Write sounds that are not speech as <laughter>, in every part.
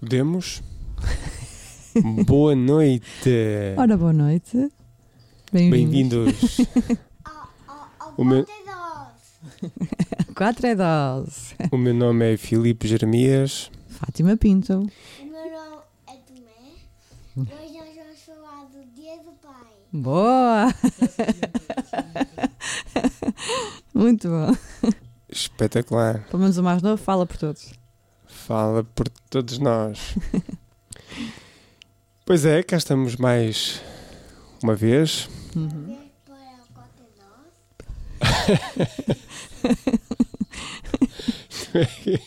Podemos? Boa noite. Ora, boa noite. Bem-vindos. O meu, 4 é 12. <laughs> o meu nome é Filipe Jeremias. Fátima Pinto. O meu nome é Tomé. Hoje nós vamos falar do Dia do Pai. Boa! <laughs> Muito bom. Espetacular. Pelo menos o mais novo fala por todos. Fala por todos nós. <laughs> Pois é, cá estamos mais uma vez. Uhum. Vem para o Cota 12.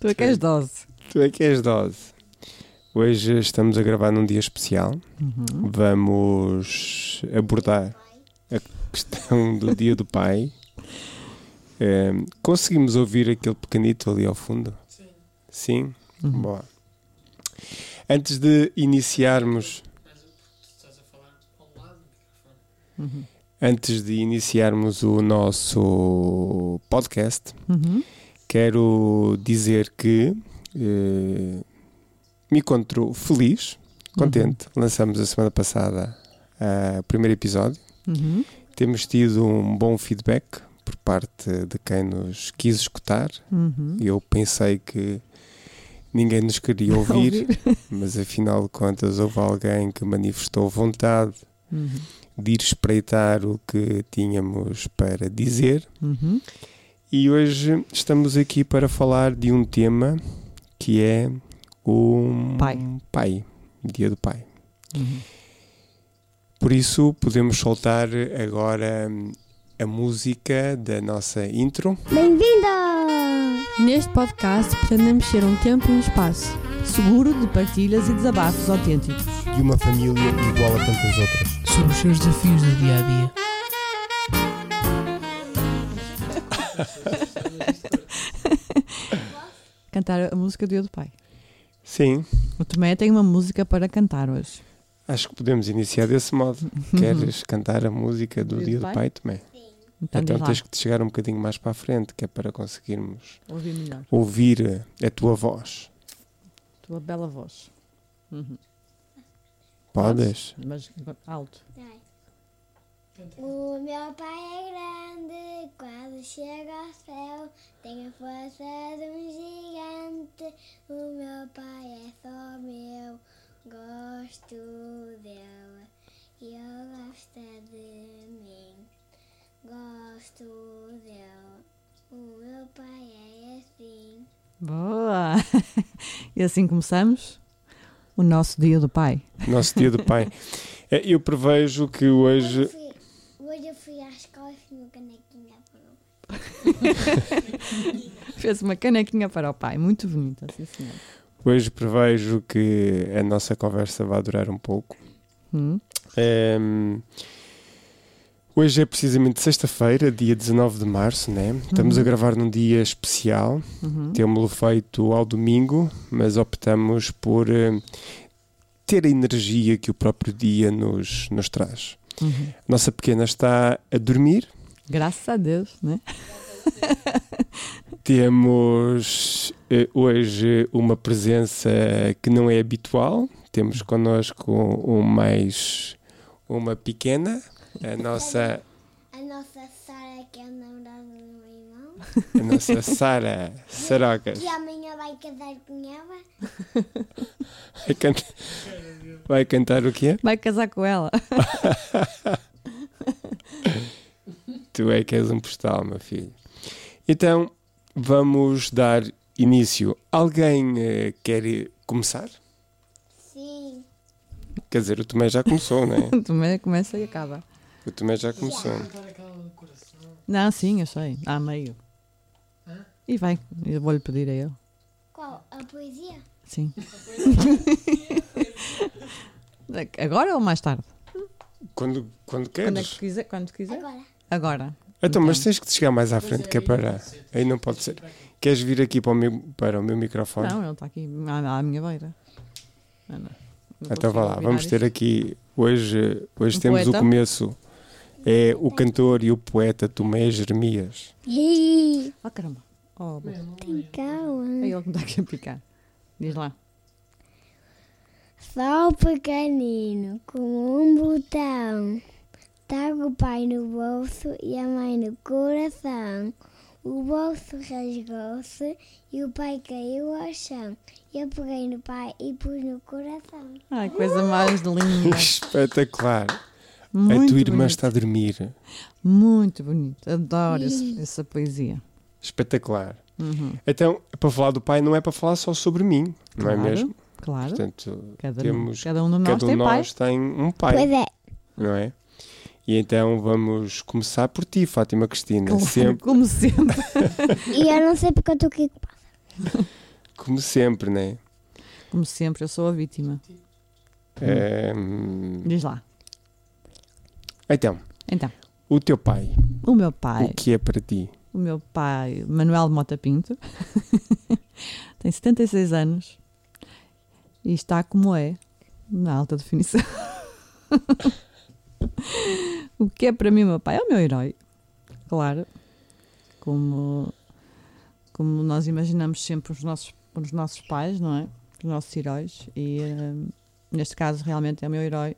Tu é que és 12. Tu é que és dose. Hoje estamos a gravar num dia especial. Uhum. Vamos abordar a questão do Dia do Pai. Eh, conseguimos ouvir aquele pequenito ali ao fundo? Sim. Uhum. Boa. Antes de iniciarmos, Uhum. antes de iniciarmos o nosso podcast, Uhum. quero dizer que eh, me encontro feliz, contente. Lançamos a semana passada ah, o primeiro episódio. Temos tido um bom feedback por parte de quem nos quis escutar. Uhum. Eu pensei que ninguém nos queria <laughs> ouvir, mas afinal de contas houve alguém que manifestou vontade Uhum. de ir espreitar o que tínhamos para dizer. Uhum. E hoje estamos aqui para falar de um tema que é o Pai. pai, Dia do Pai. Uhum. Por isso podemos soltar agora hum, a música da nossa intro. Bem-vinda! Neste podcast pretendemos ser um tempo e um espaço seguro de partilhas e desabafos autênticos. de uma família igual a tantas outras. sobre os seus desafios do dia a dia. <laughs> Cantar a música do Dia do Pai. Sim, O Tomé tem uma música para cantar hoje. acho que podemos iniciar desse modo. <laughs> Queres cantar a música do Dia do Pai? Pai também? Então, Então tens que te chegar um bocadinho mais para a frente, que é para conseguirmos Ouvir melhor. ouvir a tua voz. Tua bela voz. Uhum. Podes? Mas alto. O meu pai é grande, quase chega ao céu. Tem a força de um gigante. O meu pai é só meu, gosto dele. E ele gosta de mim, gosto dele. O meu pai é assim. Boa! <laughs> e assim começamos o nosso Dia do Pai. Nosso Dia do Pai. É, Eu prevejo que Hoje, hoje. eu fui, hoje eu fui à escola e fiz uma canequinha para o <laughs> Fez uma canequinha para o pai, muito bonita, sim senhor. Hoje prevejo que a nossa conversa vai durar um pouco. Hum? Ehm, hoje é precisamente sexta-feira, dia 19 de março, né? Estamos Uhum. a gravar num dia especial. Uhum. Temos-lo feito ao domingo, mas optamos por eh, ter a energia que o próprio dia nos, nos traz. Uhum. Nossa pequena está a dormir. Graças a Deus, né? <laughs> Temos eh, hoje uma presença que não é habitual. Temos connosco um mais uma pequena, a nossa, A nossa Sara, que é a namorada do meu irmão, <laughs> a nossa Sara Sarocas. que amanhã vai casar com ela. Vai, can- vai cantar o quê? Vai casar com ela. <laughs> Tu é que és um postal, meu filho. Então, vamos dar início. Alguém eh, quer começar? Sim. Quer dizer, o Tomé já começou, não é? <laughs> Tomé começa e acaba. O Tomé já começou. Não, sim, eu sei. Há meio. E vai, eu vou-lhe pedir a ele. Qual? A poesia? Sim. <laughs> Agora ou mais tarde? Quando, quando Quando é queres. que quiser? Quando quiser? Agora. Agora. Então, mas Então. tens que chegar mais à frente, que é para. Aí não pode ser. Queres vir aqui para o meu, para o meu microfone? Não, ele está aqui à, à minha beira. Não, não. Não então vá lá, vamos ter aqui. Hoje, hoje Um temos o poeta. começo. É o cantor e o poeta Tomé Jeremias. Oh, caramba. Oh. Tem calma. é ele que me está aqui a picar. Diz lá. Só pequenino, como um botão. Trago o pai no bolso e a mãe no coração. O bolso rasgou-se e o pai caiu ao chão. Eu peguei no pai e pus no coração. Ai, coisa mais linda. <laughs> Espetacular. A Muito tua irmã bonito. está a dormir. Muito bonito. Adoro esse- essa poesia. Espetacular. Uhum. Então, para falar do pai, não é para falar só sobre mim, não é Claro, mesmo? Claro. Portanto, Cada, temos, cada um de nós cada um tem de pai. nós tem um pai, Pois é. não é? E então vamos começar por ti, Fátima Cristina. Claro, Sempre, Como sempre. <laughs> E eu não sei porque eu estou aqui. como sempre, não é? Como sempre, eu sou a vítima. Ehm, Diz lá. Então, Então, o teu pai, o meu pai, o que é para ti? o meu pai, Manuel Mota Pinto, <laughs> tem 76 anos e está como é, na alta definição. <laughs> o que é para mim o meu pai? É o meu herói, claro. Como, como nós imaginamos sempre os nossos, os nossos pais, não é? Os nossos heróis. E eh, neste caso, realmente é o meu herói.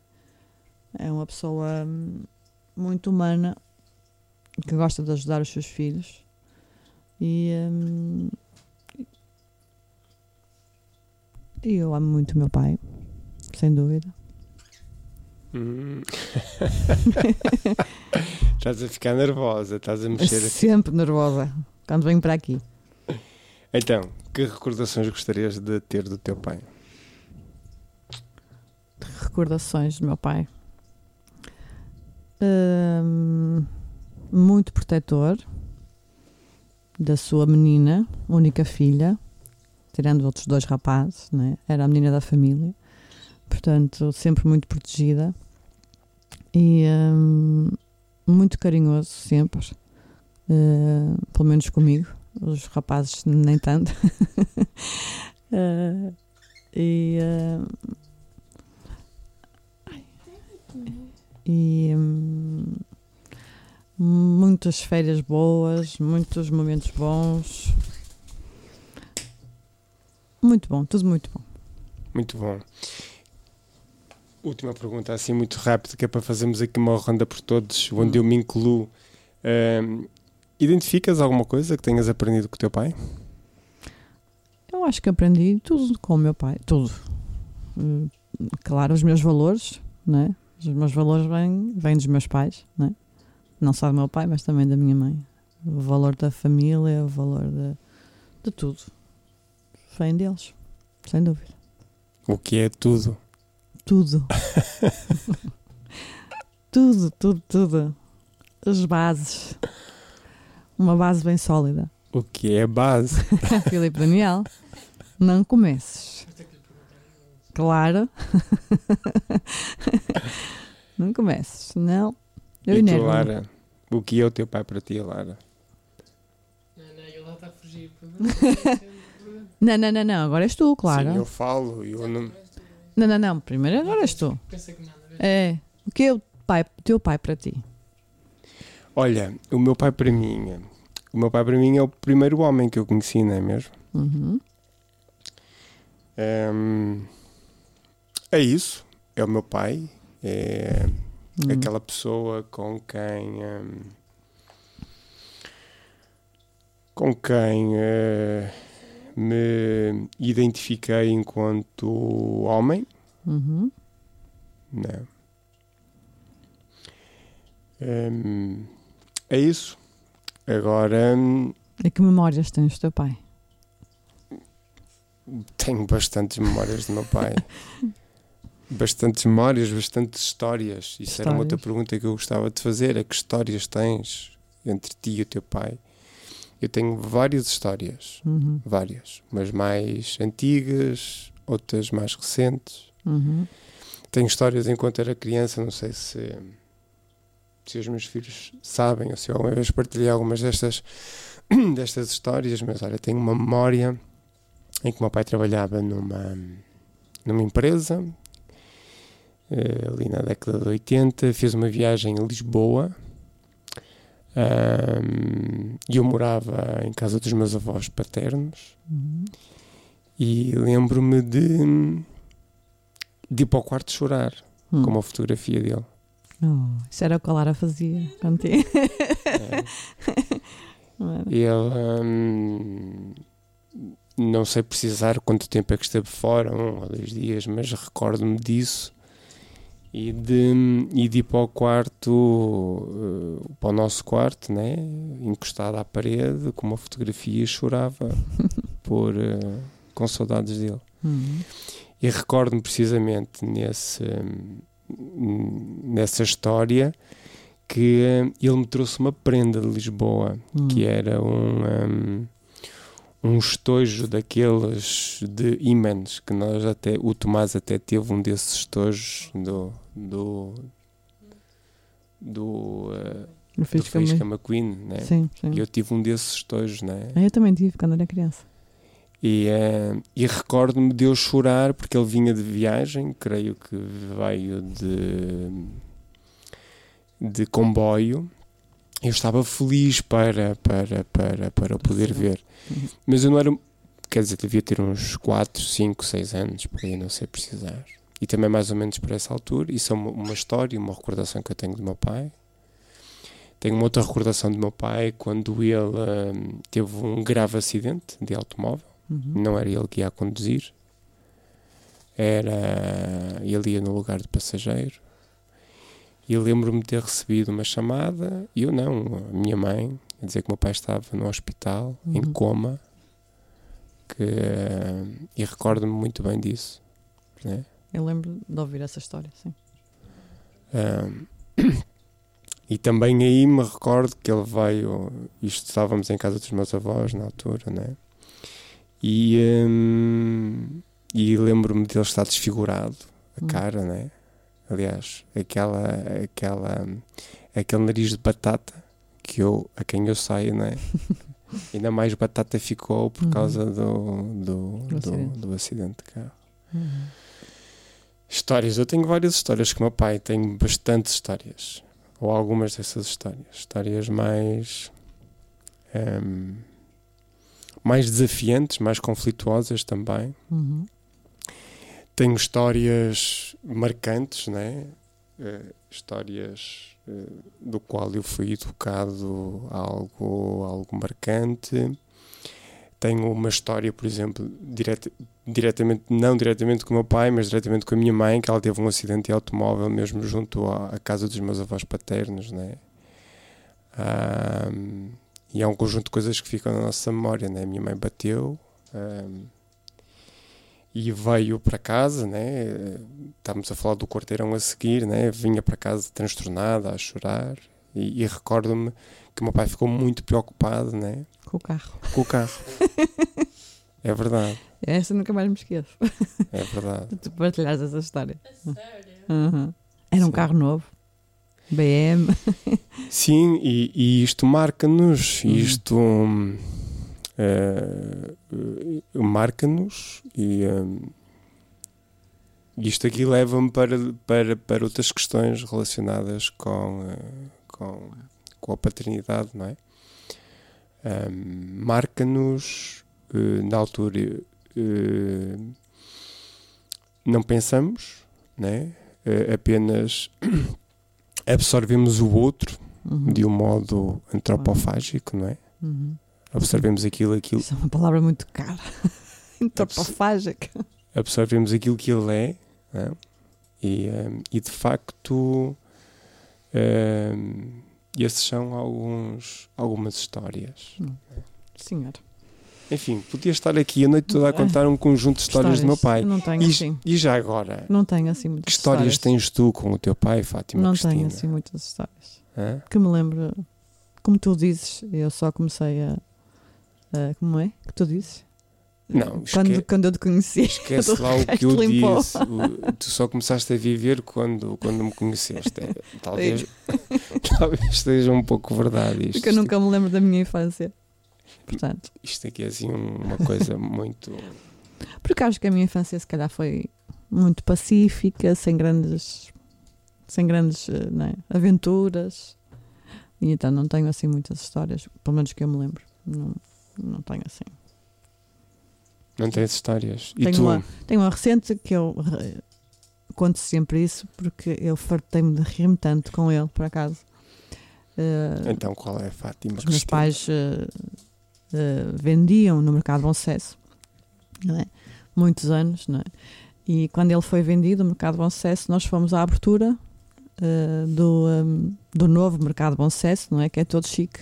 É uma pessoa hum, muito humana que gosta de ajudar os seus filhos. E, hum, e eu amo muito o meu pai, sem dúvida. Hum. <laughs> estás a ficar nervosa, estás a mexer. Sempre nervosa quando venho para aqui. Então, que recordações gostarias de ter do teu pai? Recordações do meu pai. Hum, muito protetor da sua menina, única filha, tirando outros dois rapazes, né? era a menina da família, portanto, sempre muito protegida e hum, muito carinhoso, sempre, eh, pelo menos comigo, os rapazes nem tanto. <laughs> Eh, e hum, e hum, muitas férias boas, muitos momentos bons. Muito bom, tudo muito bom. Muito bom. Última pergunta, assim muito rápida, que é para fazermos aqui uma ronda por todos, onde eu me incluo. Ahm, identificas alguma coisa que tenhas aprendido com o teu pai? Eu acho que aprendi tudo com o meu pai, tudo. Hum, Claro, os meus valores, né? Os meus valores vêm, vêm dos meus pais, né? Não só do meu pai, mas também da minha mãe. O valor da família, o valor de, de tudo. Vem deles, sem dúvida. O que é tudo? Tudo. <laughs> tudo, tudo, tudo. As bases. Uma base bem sólida. O que é base? <laughs> Filipe Daniel, não comeces. Claro. <laughs> não comeces, não. Eu e tu. Lara? O que é o teu pai para ti, Lara? Não, não, ele lá está a fugir. <laughs> Não, não, não, não. Agora és tu, claro. Sim, eu falo, eu não... Não, não, não. Primeiro agora és tu. Pensa que nada. É. O que é o pai, teu pai para ti? Olha, o meu pai para mim... O meu pai para mim é o primeiro homem que eu conheci, não é mesmo? Uhum. Ahm, é isso. É o meu pai. É Hum. aquela pessoa com quem ahm, com quem eh, me identifiquei enquanto homem Uhum. não Ahm, é isso agora hum, E que memórias tens do teu pai? tenho bastantes memórias do meu pai <laughs> bastantes memórias, bastantes histórias isso era uma outra Histórias. pergunta que eu gostava de fazer é que histórias tens entre ti e o teu pai eu tenho várias histórias Uhum. várias, mas mais antigas, outras mais recentes. Uhum. Tenho histórias enquanto era criança, não sei se, se os meus filhos sabem ou se eu alguma vez partilhei algumas destas, <coughs> destas histórias, mas olha, tenho uma memória em que o meu pai trabalhava numa, numa empresa ali na década de 80, fez uma viagem a Lisboa e eu morava em casa dos meus avós paternos Uhum. e lembro-me de de ir para o quarto chorar Hum. com uma fotografia dele. Oh, isso era o que a Lara fazia contigo. É. <laughs> Ele hum, não sei precisar quanto tempo é que esteve fora, um ou dois dias, mas recordo-me disso e de, e de ir para o quarto, eh, para o nosso quarto, né? encostado à parede, com uma fotografia e chorava <laughs> por, eh, com saudades dele. Hum. E recordo-me precisamente nesse, nessa história que hum, ele me trouxe uma prenda de Lisboa, Hum. que era um, hum, um estojo daqueles de ímãs, que nós até, o Tomás até teve um desses estojos do, do, do, Eu do fiz com a Faísca mãe. McQueen, né? Sim, sim. E eu tive um desses estojos, né? Ah, Eu também tive quando era criança. E, eh, e recordo-me de eu chorar porque ele vinha de viagem, creio que veio de, de comboio. Eu estava feliz para, para, para, para o poder ver. Mas eu não era. Quer dizer, devia ter uns 4, 5, 6 anos, por aí, não sei precisar. E também mais ou menos por essa altura. Isso é uma, uma história, uma recordação que eu tenho do meu pai. Tenho uma outra recordação do meu pai quando ele eh, teve um grave acidente de automóvel Uhum. não era ele que ia a conduzir, era ele ia no lugar de passageiro. E eu lembro-me de ter recebido uma chamada, e eu não, a minha mãe, a dizer que o meu pai estava no hospital, em Uhum. coma, que, eh, e recordo-me muito bem disso. Né? Eu lembro de ouvir essa história, sim. Ahm, <coughs> e também aí me recordo que ele veio, isto estávamos em casa dos meus avós na altura, né? E, hum, e lembro-me dele estar desfigurado, a Hum. cara, né? Aliás, aquela, aquela, aquele nariz de batata que eu, a quem eu saio, né? <laughs> Ainda mais batata ficou por Uhum. causa do, do, Do do acidente de carro. Uhum. Histórias, eu tenho várias histórias com o meu pai, tenho bastantes histórias. Ou algumas dessas histórias. Histórias mais. ehm, mais desafiantes, mais conflituosas também. Uhum. Tenho histórias marcantes, né? Eh, histórias eh, do qual eu fui educado algo, algo marcante. Tenho uma história, por exemplo, direta, diretamente, não diretamente com o meu pai, mas diretamente com a minha mãe, que ela teve um acidente de automóvel mesmo junto à, à casa dos meus avós paternos, né? Ahm, e há um conjunto de coisas que ficam na nossa memória, né? Minha mãe bateu ahm, e veio para casa, né? Estávamos a falar do quarteirão a seguir, né? Vinha para casa transtornada, a chorar e, e recordo-me que o meu pai ficou muito preocupado, né? Com o carro. Com o carro. <laughs> é verdade, Essa nunca mais me esqueço. é verdade. <laughs> Tu partilhares essa história. Sério? Uhum. Era um Sim. carro novo. BM. <laughs> Sim, e, e isto marca-nos, Uhum. isto hum, eh, eh, marca-nos e hum, isto aqui leva-me para, para, para outras questões relacionadas com, eh, com, com a paternidade, não é? Hum, marca-nos eh, na altura eh, não pensamos, né? Eh, apenas <coughs> absorvemos o outro Uhum. de um modo antropofágico, não é? Uhum. Absorvemos aquilo, aquilo, Isso é uma palavra muito cara. <laughs> Antropofágica. absorvemos aquilo que ele é, não é? E, ehm, e de facto ehm, esses são alguns, algumas histórias. Senhor. Enfim, podia estar aqui a noite toda a contar um conjunto de histórias, do meu pai. Não tenho E, assim. e já agora, Não tenho assim muitas que histórias tens tu com o teu pai, Fátima Não Cristina? tenho assim muitas histórias. Hã? Que me lembro, como tu dizes, eu só comecei a. a- como é que tu dizes? Não, quando, esque- quando eu te conheci. <laughs> Esquece lá o que eu limpou. disse. O- tu só começaste a viver quando, quando me conheceste. É, <laughs> talvez, <laughs> talvez seja um pouco verdade isto. Porque eu nunca me lembro da minha infância. Portanto, Isto aqui é assim uma coisa <laughs> muito. porque acho que a minha infância se calhar foi muito pacífica, sem grandes, sem grandes eh, é, aventuras. E então não tenho assim muitas histórias, pelo menos que eu me lembro. Não, não tenho assim. Não tens histórias. E Tenho tu? uma- Tenho uma recente que eu re- conto sempre isso porque eu fartei-me de rir-me tanto com ele, por acaso. Eh, Então qual é a Fátima? os meus Cristina? pais eh, eh, vendiam no mercado Bom Sucesso, não é? muitos anos, não é? e quando ele foi vendido, o mercado Bom Sucesso, nós fomos à abertura do, um, do novo mercado Bom Sucesso, não é? que é todo chique.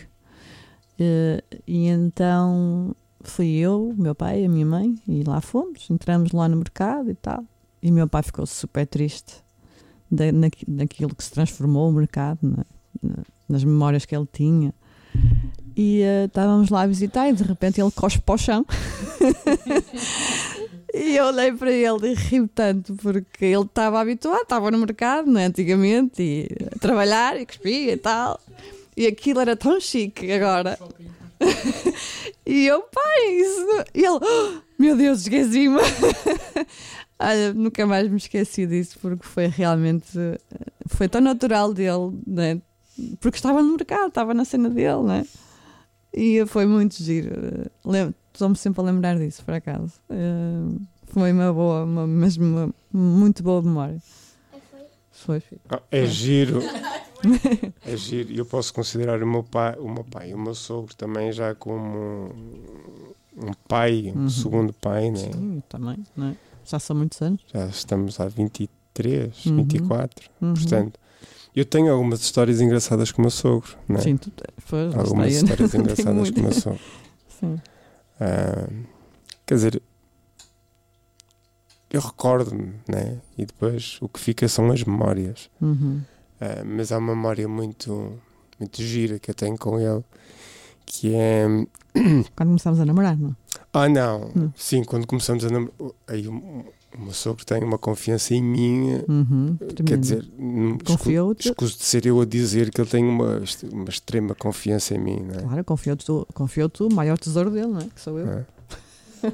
E então fui eu, meu pai, a minha mãe, e lá fomos, entramos lá no mercado e tal. E meu pai ficou super triste da, naqui- naquilo que se transformou o mercado, não é? Na- nas memórias que ele tinha. E eh, estávamos lá a visitar e de repente ele cospe para o chão. <laughs> e eu olhei para ele e ri tanto porque ele estava habituado, estava no mercado, não é? Antigamente, e a trabalhar e cuspia e tal. E aquilo era tão chique agora. <laughs> e eu, pai, isso. não-" E ele, "Oh, meu Deus, esqueci-me. <laughs> Olha, nunca mais me esqueci disso porque foi realmente. eh, Foi tão natural dele, né? Porque estava no mercado, estava na cena dele, né? E foi muito giro. Estou-me sempre a lembrar disso, por acaso. Eh, Foi uma boa, uma, mesmo uma muito boa memória. Foi, filho. Ah, é giro. <laughs> é giro. E eu posso considerar o meu pai, o meu pai e o meu sogro também já como um pai, um Uhum. segundo pai, né? Sim, também, né? Já são muitos anos. Já estamos há 23, Uhum. 24. Uhum. Portanto, eu tenho algumas histórias engraçadas com o meu sogro, né? Sim, tu foi, Algumas sei, histórias <laughs> engraçadas com o meu sogro. <laughs> Sim. Ah, quer dizer, eu recordo-me, né? E depois o que fica são as memórias. Uhum. Ah, mas há uma memória muito, muito gira que eu tenho com ele, que é. Quando começámos a namorar, não? Ah, não! Não. Sim, quando começamos a namorar. Aí o, meu sogro tem uma confiança em mim. Uhum. Quer dizer, não- escu- Confiou-te? escuso de ser eu a dizer que ele tem uma, uma extrema confiança em mim, não é? Claro, confiou-te o maior tesouro dele, não é? Que sou eu. É. <laughs>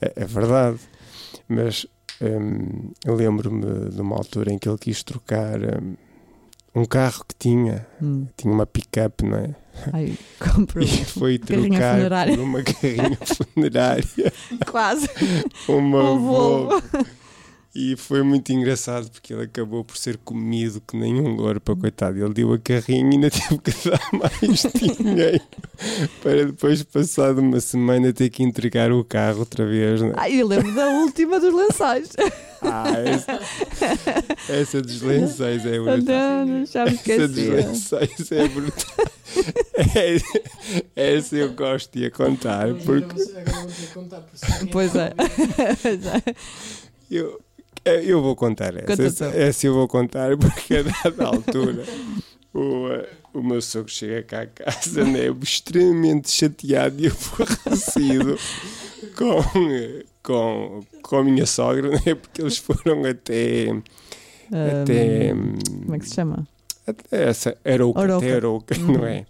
É, é verdade. Mas hum, eu lembro-me de uma altura em que ele quis trocar hum, um carro que tinha, Hum. tinha uma pick-up, não é? Ai, comprou. <laughs> E foi trocar por uma carrinha <laughs> funerária, Quase. <laughs> uma Um Volvo. E foi muito engraçado porque ele acabou por ser comido que nem um para coitado. Ele deu a carrinha e ainda <laughs> teve que dar mais dinheiro para depois, passado uma semana, ter que entregar o carro outra vez. Não é? Ai, eu lembro da última dos lençóis. Ah, essa, essa dos lençóis é brutal. Não, já me Essa dos esqueci. lençóis é brutal. É, essa eu gosto de a contar porque Agora vou ter que contar por si. Pois é. <laughs> Pois é. eu, é, eu vou contar essa. Conta Essa, essa eu vou contar porque a dada altura o, o meu sogro chega cá a casa né, extremamente chateado e aborrecido com, com, com a minha sogra, né, porque eles foram até. até Hum, como é que se chama? até essa Arouca, Arouca. até Arouca, Uhum. não é?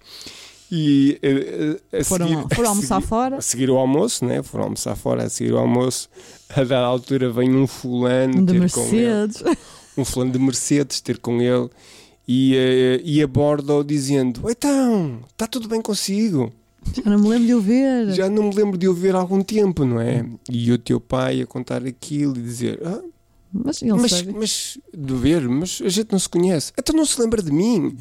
E eh, eh, a Foram, seguir- foram a almoçar seguir- fora. a seguir o almoço, né? Foram almoçar fora, a seguir o almoço, a dada altura vem um fulano De ter com ele, Mercedes. um fulano de Mercedes ter com ele e, eh, e aborda-o dizendo: Então, está tudo bem consigo? Já não me lembro de o ver. Já não me lembro de o ver há algum tempo, não é? E o teu pai a contar aquilo e dizer: ah, Mas ele mas, sabe. mas de ver, mas a gente não se conhece. Então não se lembra de mim.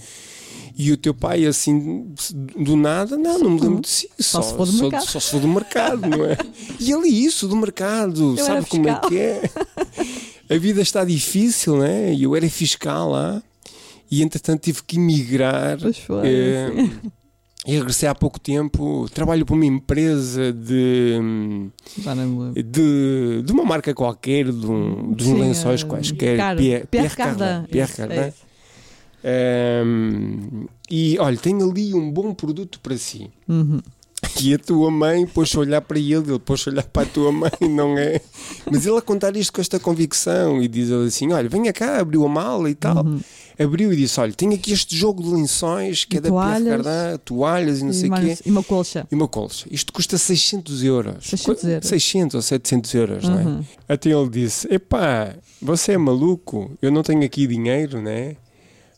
E o teu pai, assim, do nada, não, não me lembro de si. Só se for do mercado. Só se for do mercado, não é? <laughs> E ele, isso, do mercado, Eu sabe como é que é? <laughs> A vida está difícil, não é? E eu era fiscal lá. E entretanto tive que emigrar. Pois foi. Sim. e regressei há pouco tempo. Trabalho para uma empresa de. Já não me lembro. De, de uma marca qualquer, de, um, de uns lençóis eh, quaisquer, Pierre, Cardin. Pierre Cardin. É. Ehm, e olha, tenho ali um bom produto para si. Uhum. E a tua mãe pôs-se a olhar para ele, ele pôs-se a olhar para a tua mãe, não é? Mas ele a contar isto com esta convicção e diz ele assim: Olha, venha cá, abriu a mala e tal. Uhum. Abriu e disse: Olha, tenho aqui este jogo de lençóis que E é da Pierre toalhas. Cardin, toalhas e não sei e, o quê. e uma colcha. E uma colcha. Isto custa 600 euros. 600 euros. 600 ou 700 euros, não é? Uhum. Até ele disse: Epá, você é maluco, eu não tenho aqui dinheiro, né?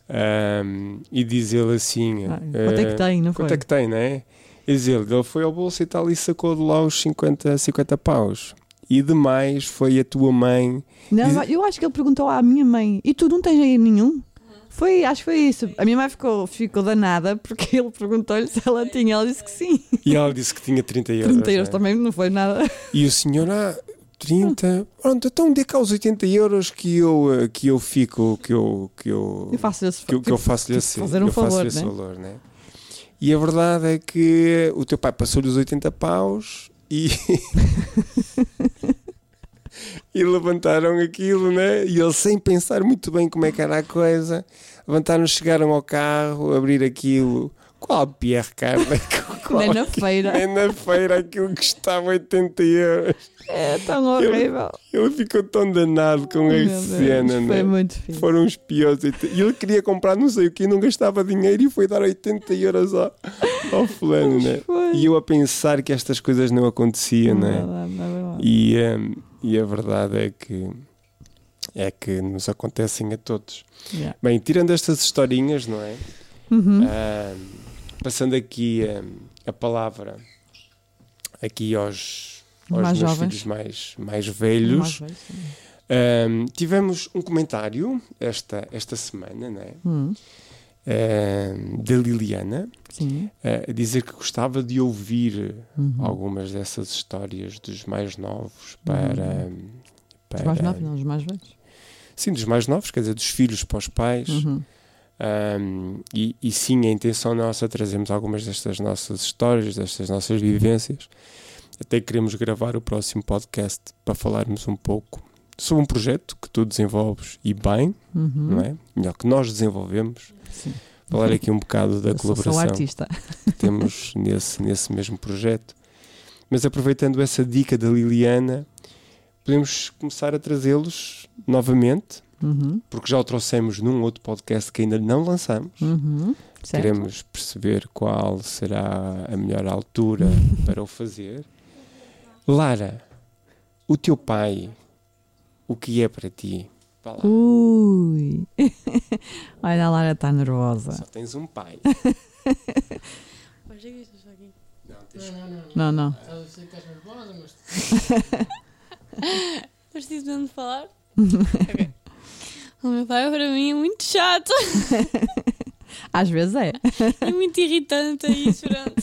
Ahm, e diz ele assim: Ah, Quanto é que eh, tem, não foi? Quanto é que tem, né? E diz ele: Ele foi ao bolso e tal e sacou de lá os 50, 50 paus. e demais foi a tua mãe. Não, Diz- eu acho que ele perguntou à minha mãe: E tu não tens aí nenhum? Foi, acho que foi isso. A minha mãe ficou, ficou danada porque ele perguntou-lhe se ela tinha. Ela disse que sim. E ela disse que tinha 30 euros. 30 euros né? também não foi nada. E o senhor, ah, 30. Pronto, então dê cá os 80 euros que eu, eh, que eu fico, que eu, que eu, Eu faço esse que, eu- que eu tipo, faço-lhe tipo, esse, fazer um eu favor, esse né? valor, né? E a verdade é que o teu pai passou-lhe os 80 paus e. <laughs> e levantaram aquilo, né? E ele, sem pensar muito bem como é que era a coisa, levantaram, chegaram ao carro, abrir aquilo. Qual Pierre Carne? <laughs> Qual- Nem na feira. Nem na feira aquilo que estava 80 euros. É tão horrível. Ele ficou tão danado com Meu a Deus, cena, Foi né? muito fixe. Foram os piores. E ele queria comprar não sei o que, não gastava dinheiro e foi dar 80 euros ao, ao fulano, né? Foi. E eu a pensar que estas coisas não aconteciam, Não é né? não. E, hum, e a verdade é que é que nos acontecem a todos. Yeah. Bem, tirando estas historinhas, não é? Uhum. Hum, passando aqui hum, a palavra aqui aos, aos Mais meus jovens. filhos mais, mais velhos. Mais sim. Um, tivemos um comentário esta, esta semana, né? Hum, Um, da Liliana, uh, a dizer que gostava de ouvir Uhum. algumas dessas histórias dos mais novos para. Os para mais novos, não, os mais velhos. Sim, dos mais novos, quer dizer, dos filhos para os pais. Uhum. Um, e, e sim, a intenção nossa é trazermos algumas destas nossas histórias, destas nossas vivências. Até queremos gravar o próximo podcast para falarmos um pouco sobre um projeto que tu desenvolves e bem, Uhum. não é? Melhor que nós desenvolvemos. Sim. Falar aqui um bocado da Eu colaboração artista. que temos <laughs> nesse, nesse mesmo projeto. Mas aproveitando essa dica da Liliana, podemos começar a trazê-los novamente, Uhum. porque já o trouxemos num outro podcast que ainda não lançamos. Uhum. Certo. Queremos perceber qual será a melhor altura <laughs> para o fazer. Lara, o teu pai, o que é para ti? Ui. <laughs> Olha, a Lara está nervosa. Só tens um pai. <laughs> Não, Não, não, não. Não, não. Eu sei que estás nervosa, mas. Mas preciso mesmo de falar? Ok. O meu pai para mim é muito chato <laughs> Às vezes é. e muito irritante aí chorando.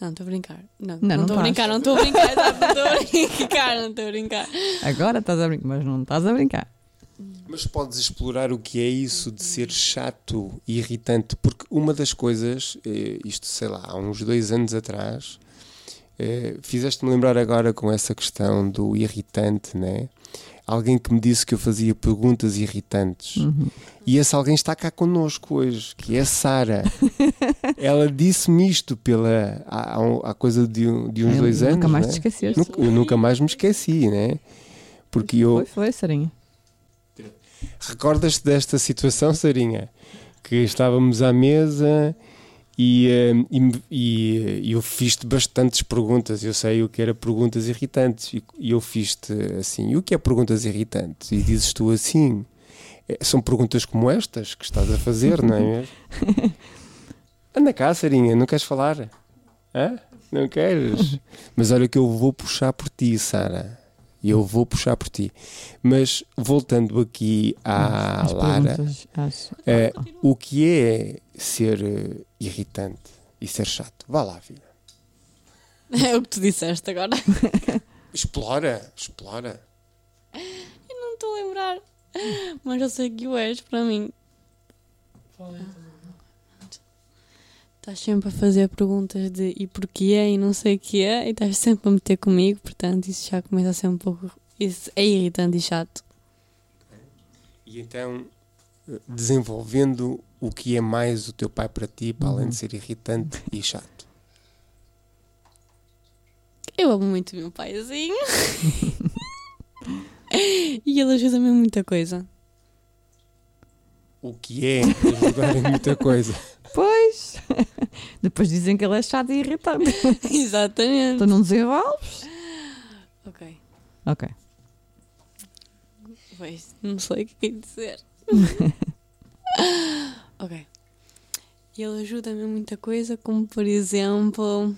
Não, estou a brincar. Não, Não, estou a brincar, não estou a brincar, não estou a brincar, não estou a brincar. Agora estás a brincar, mas não estás a brincar. Mas podes explorar o que é isso de ser chato e irritante, porque uma das coisas, eh, isto sei lá, há uns dois anos atrás, eh, fizeste-me lembrar agora com essa questão do irritante, né? Alguém que me disse que eu fazia perguntas irritantes. Uhum. E esse alguém está cá connosco hoje, que é a Sara. <laughs> Ela disse-me isto pela, há, há coisa de, um- de uns Eu dois anos. Nunca mais né? te esqueceste. Nunca- eu nunca mais me esqueci, né? Porque eu, Foi, foi, Sarinha. Recordas-te desta situação, Sarinha? Que estávamos à mesa e, eh, e, e, eu fiz-te bastantes perguntas. Eu sei o que era perguntas irritantes. E, e eu fiz-te assim: e o que é perguntas irritantes? E dizes tu assim: "É, são perguntas como estas que estás a fazer, não é mesmo? <laughs> Anda cá, Sarinha, não queres falar? Hã? Não queres? <laughs> Mas olha que eu vou puxar por ti, Sara. Eu vou puxar por ti. Mas voltando aqui à As Lara, perguntas, as- eh, o que é ser eh, irritante e ser chato? Vá lá, filha. É o que tu disseste agora. <laughs> Explora, explora. Eu não estou a lembrar. Mas eu sei que o és para mim. Fala então. Estás sempre a fazer perguntas de e porquê e não sei o que é e estás sempre a meter comigo, portanto isso já começa a ser um pouco. Isso é irritante e chato. E então, desenvolvendo o que é mais o teu pai para ti, para além de ser irritante e chato. Eu amo muito o meu paizinho. <laughs> e ele ajuda-me em muita coisa. O que é ajudar em muita coisa. Pois. Depois dizem que ele é chato e irritante. <laughs> Exatamente. Tu não desenvolves? Ok. Ok. Pois, não sei o que dizer. <laughs> ok. Ele ajuda-me em muita coisa, como por exemplo.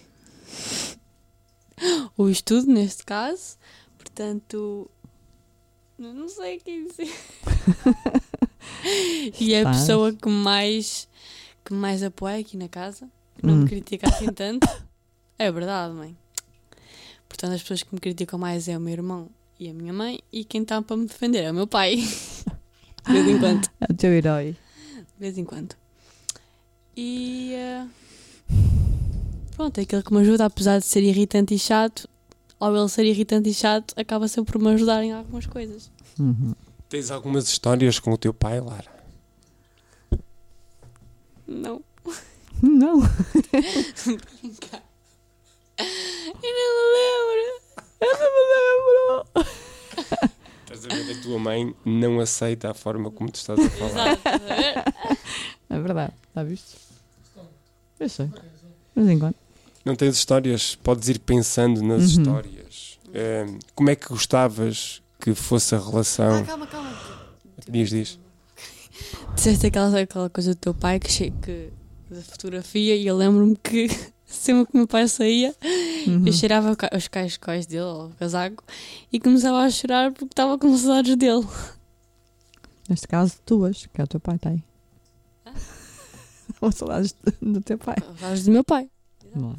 o estudo, neste caso. Portanto, não sei o que dizer. <laughs> e é a pessoa que mais, que mais apoia aqui na casa, que não Hum. me critica assim <laughs> tanto. É verdade, mãe. Portanto, as pessoas que me criticam mais é o meu irmão e a minha mãe, e quem está para me defender é o meu pai. <laughs> De vez em quando. É o teu herói. De vez em quando. E. eh, pronto, é aquele que me ajuda, apesar de ser irritante e chato, ao ele ser irritante e chato, acaba sempre por me ajudar em algumas coisas. Uhum. Tens algumas histórias com o teu pai, Lara? Não. Não. Eu não me lembro. Eu não me lembro. Estás a ver? A tua mãe não aceita a forma como tu estás a falar. É verdade. Já viste? Eu sei. De vez em quando. Não tens histórias? Podes ir pensando nas Uhum. histórias. Ahm, como é que gostavas que fosse a relação? Ah, calma, calma. Diz, diz. Disseste aquela, aquela coisa do teu pai que, che- que da fotografia e eu lembro-me que <laughs> sempre que o meu pai saía Uhum. eu cheirava os cascóis dele, ou o casaco, e começava a chorar porque estava com saudades dele. Neste caso, tuas, que é o teu pai, está aí. Ah. <laughs> Ou saudades do teu pai. Saudades do meu pai. Bom.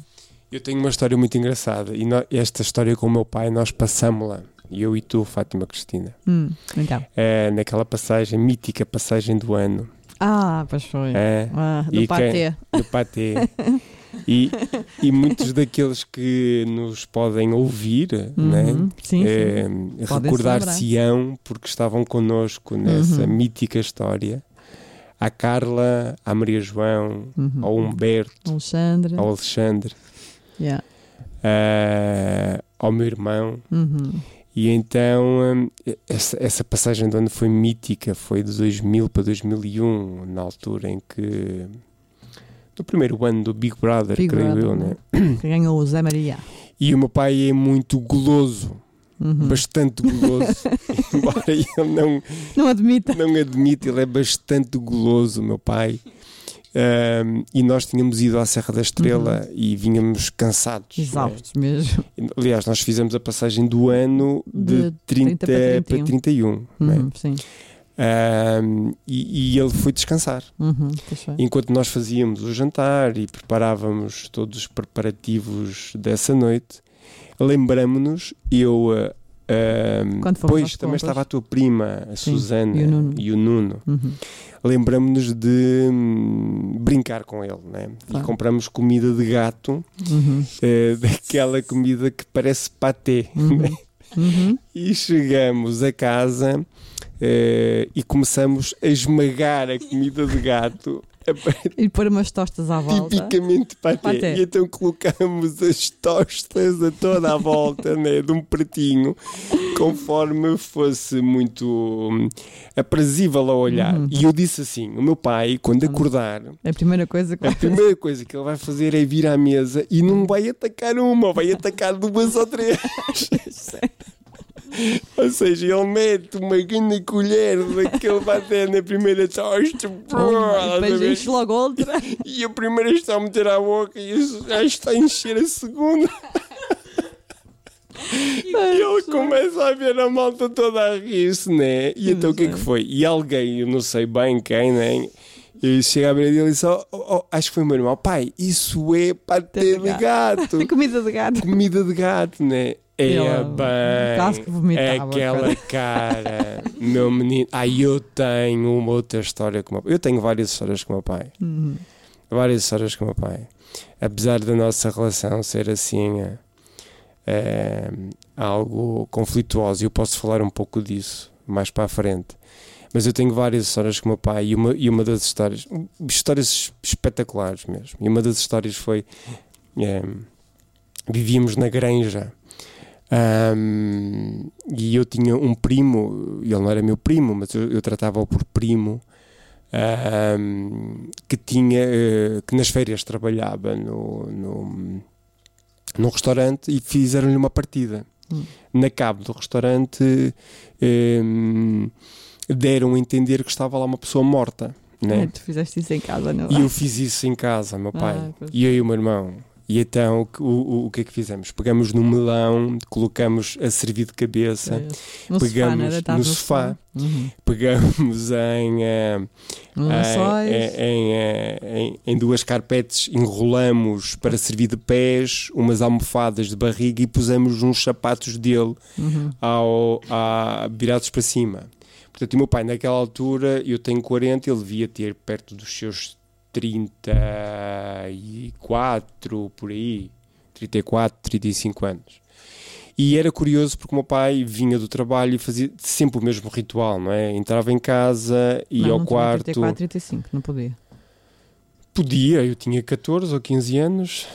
Eu tenho uma história muito engraçada e esta história com o meu pai nós passámos-la, eu e tu, Fátima Cristina, Hum, então. É, naquela passagem, mítica passagem do ano, Ah, pois foi. é, Ah, do E do Patê. E, e muitos daqueles que nos podem ouvir, né? Uhum. Sim, É, sim. recordar-se-ão porque estavam connosco nessa Uhum. mítica história. À Carla, à Maria João, Uhum. ao Humberto, Alexandre. ao Alexandre, Yeah. ah, ao meu irmão. Uhum. E então hum, essa, essa passagem do ano foi mítica, foi de 2000 para 2001, na altura em que. No primeiro ano do Big Brother, Big creio Brother, eu, né? Que ganhou o Zé Maria. E o meu pai é muito guloso, Uhum. bastante guloso. <laughs> Embora ele não, Não admita. não admite, ele é bastante guloso, o meu pai. Hum, e nós tínhamos ido à Serra da Estrela e vínhamos cansados. Exaustos mesmo. Aliás, nós fizemos a passagem do ano de, De 30, 30 para para 31. né? Uhum, sim. Ahm, e, e ele foi descansar. Uhum. Enquanto nós fazíamos o jantar e preparávamos todos os preparativos dessa noite, lembramos-nos, eu. Ahm, Quando pois também compras. estava a tua prima, a Sim, Susana e o Nuno. e o Nuno. Uhum. Lembramos-nos de hum, brincar com ele, né? E Claro. compramos comida de gato, Uhum. eh, <laughs> daquela comida que parece patê. Uhum. Uhum. E chegamos a casa eh, e começamos a esmagar a comida de gato, <laughs> E pôr umas tostas à volta. tipicamente. Paté. E então colocamos as tostas a toda a volta <laughs> né, de um pratinho, conforme fosse muito hum, aprazível ao olhar. Uhum. E eu disse assim: o meu pai, quando acordar. É a primeira coisa que A primeira coisa que ele vai fazer é vir à mesa e não vai atacar uma, vai atacar duas ou três. <laughs> Ou seja, ele mete uma grande colher daquele bater na primeira tosta Oh, depois enche logo outra. e a primeira está a meter à boca e já está a encher a segunda. E ele começa a ver a malta toda a rir-se, né? E então o que é que foi? E alguém, eu não sei bem quem, né? E chega a ver ele e diz: oh, oh, oh, Acho que foi o meu irmão, pai, isso é patê de gato, <laughs> Comida de gato. comida de gato, né? É Ele, quase que bem, vomitava, aquela cara, meu menino. Ah, eu tenho uma outra história com o meu pai. Eu tenho várias histórias com o meu pai Uhum. várias histórias com o meu pai. Apesar da nossa relação ser assim eh, eh, algo conflituosa, e eu posso falar um pouco disso mais para a frente. Mas eu tenho várias histórias com o meu pai e uma, e uma das histórias, histórias espetaculares mesmo. E uma das histórias foi: eh, vivíamos na Granja. Ahm, e eu tinha um primo, ele não era meu primo, mas eu, eu tratava-o por primo, ahm, que tinha eh, que nas férias trabalhava no, no, num restaurante e fizeram-lhe uma partida. Hum. Na cabo do restaurante ehm, deram a entender que estava lá uma pessoa morta. É, Né? tu fizeste isso em casa, não é? E eu fiz isso em casa, meu pai. Ah, e eu e o meu irmão. E então o, o, o que é que fizemos? Pegamos no melão, colocamos a servir de cabeça, No sofá, pegamos era? Estava no sofá. Uhum. pegamos em, eh, Lençóis. eh, em, eh, em- em duas carpetes, enrolamos para servir de pés, umas almofadas de barriga e pusemos uns sapatos dele Uhum. ao, a- virados para cima. Portanto, o meu pai, naquela altura, eu tenho 40, ele devia ter perto dos seus 34, por aí, 34, 35 anos. E era curioso porque o meu pai vinha do trabalho e fazia sempre o mesmo ritual, não é? Entrava em casa, ia não, ao não quarto. 34, 35, não podia. Podia, eu tinha 14 ou 15 anos,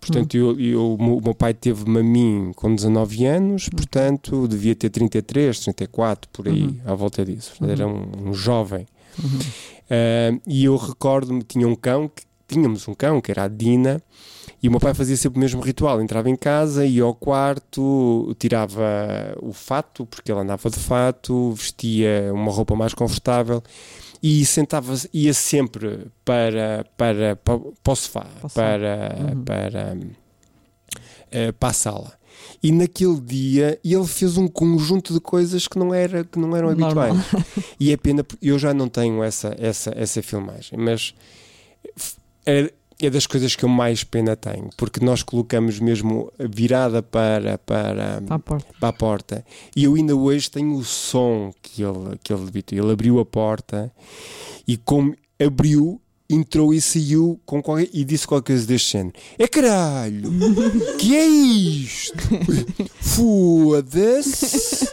portanto, eu, eu- o meu- pai teve-me a mim com 19 anos, portanto, devia ter 33, 34, por aí, Uhum. à volta disso. Portanto, Era um, um jovem. Uhum. Ah, e eu recordo-me, tinha um cão, que, tínhamos um cão, que era a Dina, e o meu pai fazia sempre o mesmo ritual: entrava em casa, ia ao quarto, tirava o fato, porque ele andava de fato, vestia uma roupa mais confortável e sentava-se, ia sempre para, para, para, para o sofá, Para para, Uhum. para, eh, para a sala. E naquele dia ele fez um conjunto de coisas que não, era, que não eram Normal. habituais. <laughs> E é pena, eu já não tenho essa, essa, essa filmagem, mas é, é das coisas que eu mais pena tenho, porque nós colocamos mesmo virada para, para, Para a porta. para a porta. E eu ainda hoje tenho o som que ele, que ele debitou. Ele abriu a porta e como abriu, entrou e saiu com qualquer, e disse qualquer coisa deste género. É caralho! <laughs> que é isto? <laughs> Foda-se!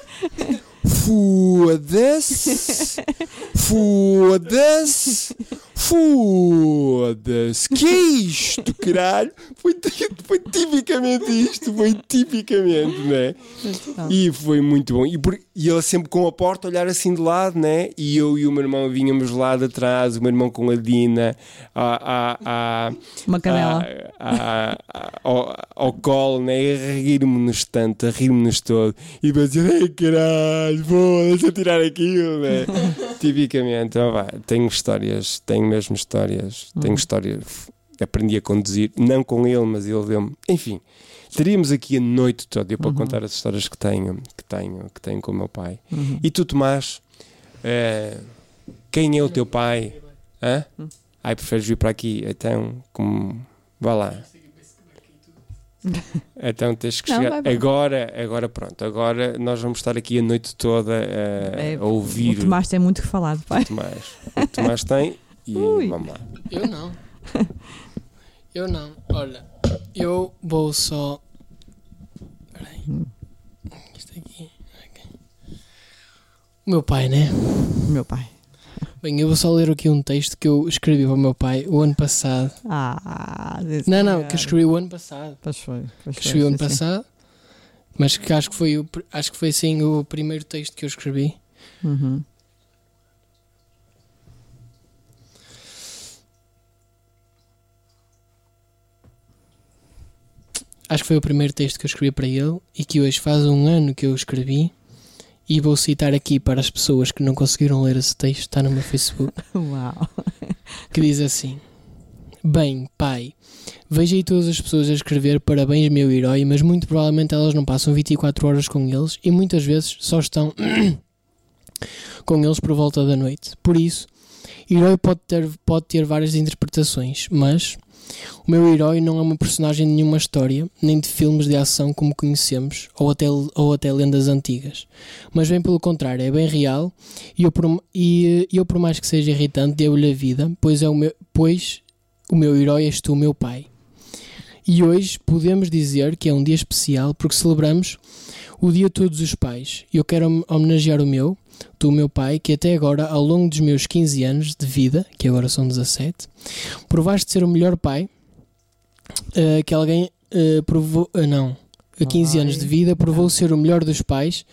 <laughs> Foda-se! Foda-se! Foda-se! Que é isto, caralho? Foi, foi tipicamente isto, foi tipicamente, é? Não. E foi muito bom. E, por- e ele sempre com a porta, olhar assim de lado, né? E eu e o meu irmão vínhamos lá de trás, o meu irmão com a Dina, a, a, a, Uma canela. a- a- a- ao, ao colo, né? E a rir-me-nos tanto, a rir-me-nos todo. E depois dizer, ei caralho, foda-se a tirar aquilo, né? <laughs> Tipicamente, ó, vá, tenho histórias, tenho mesmo histórias, tenho Uhum. histórias. Aprendi a conduzir, não com ele, mas ele deu-me. Enfim, Teríamos aqui a noite toda eu para Uhum. contar as histórias que tenho, que tenho, que tenho com o meu pai. Uhum. E tu, Tomás, eh, quem é o teu pai? Hã? Hum. Ai, preferes vir para aqui? Então, como. Vá lá. <laughs> Então tens que Não, chegar. vai, vai. Agora, agora pronto. Agora nós vamos estar aqui a noite toda eh, É, a ouvir O Tomás tem muito que falar, pai. o Tomás. O Tomás tem e Ui. vamos lá. Eu não. Eu não. Olha, eu vou só. Peraí. Isto aqui. ok. O meu pai, né? O meu pai. Bem, eu vou só ler aqui um texto que eu escrevi para o meu pai o ano passado. Ah, Não, não, que eu escrevi o ano passado. Pois foi. Pois Que foi, escrevi o ano sim, passado. Mas que acho que foi o, acho que foi sim o primeiro texto que eu escrevi. Uhum. Acho que foi o primeiro texto que eu escrevi para ele e que hoje faz um ano que eu escrevi. E vou citar aqui para as pessoas que não conseguiram ler esse texto, está no meu Facebook, <laughs> Uau. que diz assim: Bem, pai, vejo aí todas as pessoas a escrever parabéns, meu herói, mas muito provavelmente elas não passam 24 horas com eles e muitas vezes só estão <clears throat> com eles por volta da noite. Por isso, herói pode ter, pode ter várias interpretações, mas o meu herói não é uma personagem de nenhuma história, nem de filmes de ação como conhecemos, ou até, ou até lendas antigas. Mas bem pelo contrário, é bem real e eu, por, e eu, por mais que seja irritante, devo-lhe a vida, pois, é o meu, pois o meu herói és tu, meu pai. E hoje podemos dizer que é um dia especial porque celebramos o Dia Todos os Pais. Eu quero hom- homenagear o meu, tu, meu pai, que até agora, ao longo dos meus 15 anos de vida, que agora são 17, provaste ser o melhor pai eh, que alguém eh, provou. ah, não, a 15 anos de vida, provou ser o melhor dos pais.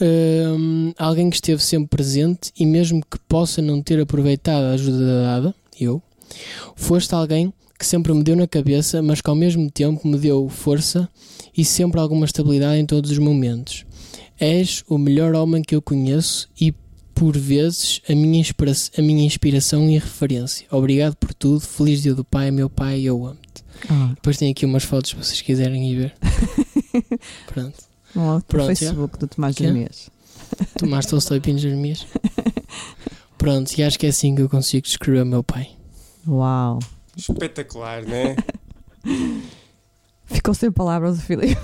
Hum, alguém que esteve sempre presente e mesmo que possa não ter aproveitado a ajuda dada, eu, foste alguém que sempre me deu na cabeça, mas que ao mesmo tempo me deu força e sempre alguma estabilidade em todos os momentos. És o melhor homem que eu conheço e por vezes a minha, inspira a minha inspiração e referência. Obrigado por tudo. Feliz dia do Pai, meu Pai, eu amo-te. Ah, Depois tem aqui umas fotos se vocês quiserem ir ver. <laughs> Pronto. no Pronto, Facebook do Tomás? Jeremias. <laughs> Tomás Tolstói Pino Jeremias. Pronto, e acho que é assim que eu consigo descrever o meu pai. Uau. Espetacular, né? <laughs> Ficou sem palavras o Filipe.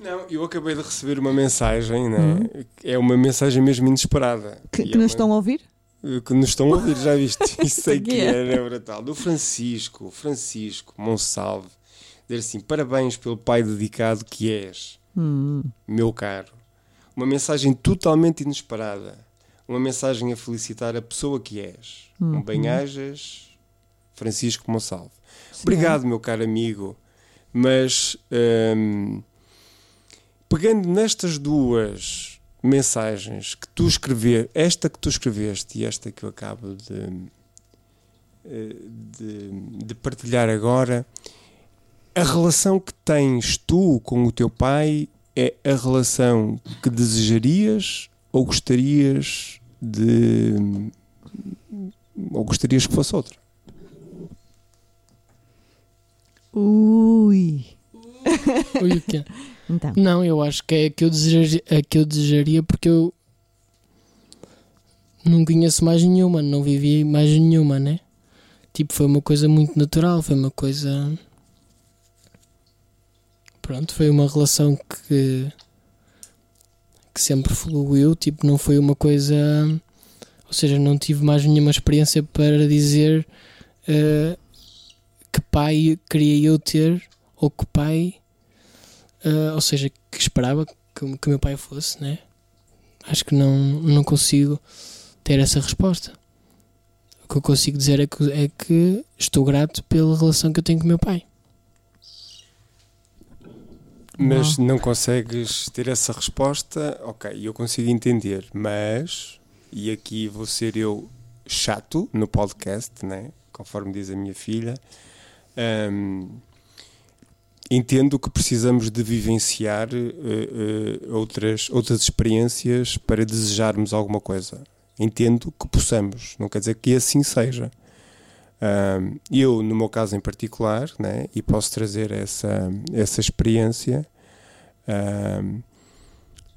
Não, eu acabei de receber uma mensagem, né? Uhum. É uma mensagem mesmo inesperada. Que, que é nos uma- estão a ouvir? que nos estão a ouvir, já viste? <laughs> Isso sei Que é? era brutal. Do Francisco, Francisco Monsalve, dizer assim: parabéns pelo pai dedicado que és, Hum, meu caro. Uma mensagem totalmente inesperada. Uma mensagem a felicitar a pessoa que és. Um Uhum. bem-ajas, Francisco Monsalve. sim. Obrigado, meu caro amigo. Mas hum, pegando nestas duas mensagens que tu escrever, esta que tu escreveste e esta que eu acabo de, eh, de, de partilhar agora, a relação que tens tu com o teu pai é a relação que desejarias ou gostarias de ou gostarias que fosse outra? Ui. Ui, o quê? Então. Não, eu acho que é a que eu desejaria, a que eu desejaria porque eu não conheço mais nenhuma, não vivi mais nenhuma, né? Tipo, foi uma coisa muito natural, foi uma coisa. Pronto, foi uma relação que. que sempre fluiu, tipo, não foi uma coisa. Ou seja, não tive mais nenhuma experiência para dizer eh, que pai queria eu ter ou que pai Uh, ou seja, que esperava que, que o meu pai fosse, né? Acho que não, não consigo ter essa resposta. O que eu consigo dizer é que, é que estou grato pela relação que eu tenho com o meu pai. Mas não consegues ter essa resposta, ok, eu consigo entender, mas, e aqui vou ser eu chato no podcast, né? conforme diz a minha filha, hum, entendo que precisamos de vivenciar eh, eh, outras, outras experiências para desejarmos alguma coisa. Entendo que possamos, não quer dizer que assim seja. Hum, eu, no meu caso em particular, né, e posso trazer essa, essa experiência, hum,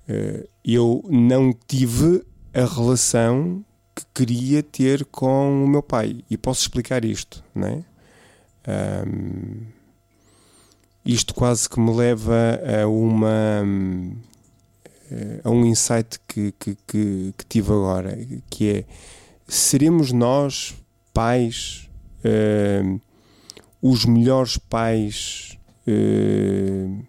eh, eu não tive a relação que queria ter com o meu pai. E posso explicar isto, né? Hum, isto quase que me leva a uma hum, a um insight que, que, que, que tive agora, que é seremos nós pais hum, os melhores pais hum,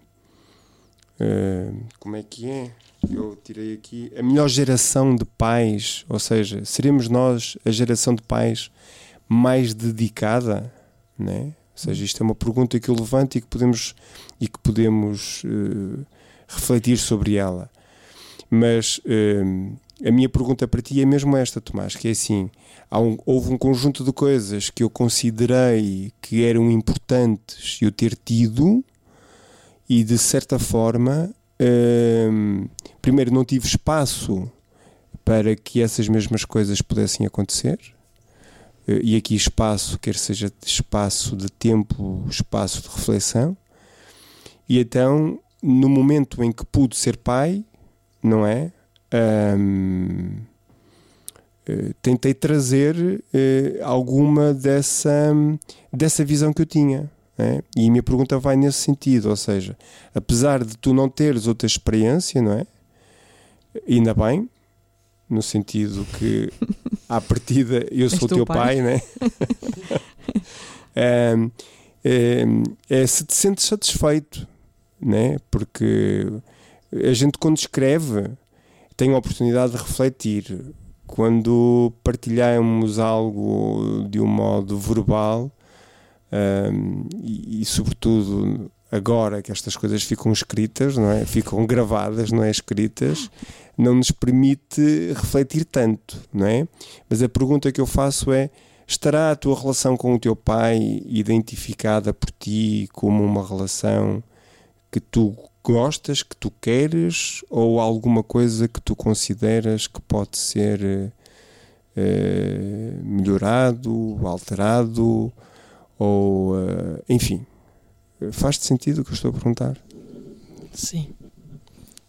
hum, como é que é? Eu tirei aqui a melhor geração de pais, ou seja, seremos nós a geração de pais mais dedicada, né? Ou seja, isto é uma pergunta que eu levanto e que podemos e que podemos eh, refletir sobre ela. Mas eh, a minha pergunta para ti é mesmo esta, Tomás, que é assim, um- houve um conjunto de coisas que eu considerei que eram importantes eu ter tido e de certa forma hum, primeiro não tive espaço para que essas mesmas coisas pudessem acontecer e aqui espaço quer seja espaço de tempo espaço de reflexão e então no momento em que pude ser pai não é Hum, eh, tentei trazer eh, alguma dessa dessa visão que eu tinha né? e a minha pergunta vai nesse sentido ou seja apesar de tu não teres outra experiência, não é? Ainda bem, no sentido que <laughs> à partida eu sou teu teu pai. pai, né? <laughs> Ahm, ahm, é se te sentes satisfeito, né? Porque a gente quando escreve tem a oportunidade de refletir. Quando partilhamos algo de um modo verbal, um, e, e, sobretudo agora que estas coisas ficam escritas, não é? Ficam gravadas, não é escritas, <laughs> não nos permite refletir tanto, não é? Mas a pergunta que eu faço é: estará a tua relação com o teu pai identificada por ti como uma relação que tu gostas, que tu queres, ou alguma coisa que tu consideras que pode ser eh, melhorado, alterado? Ou, eh, enfim, faz-te sentido o que eu estou a perguntar? Sim.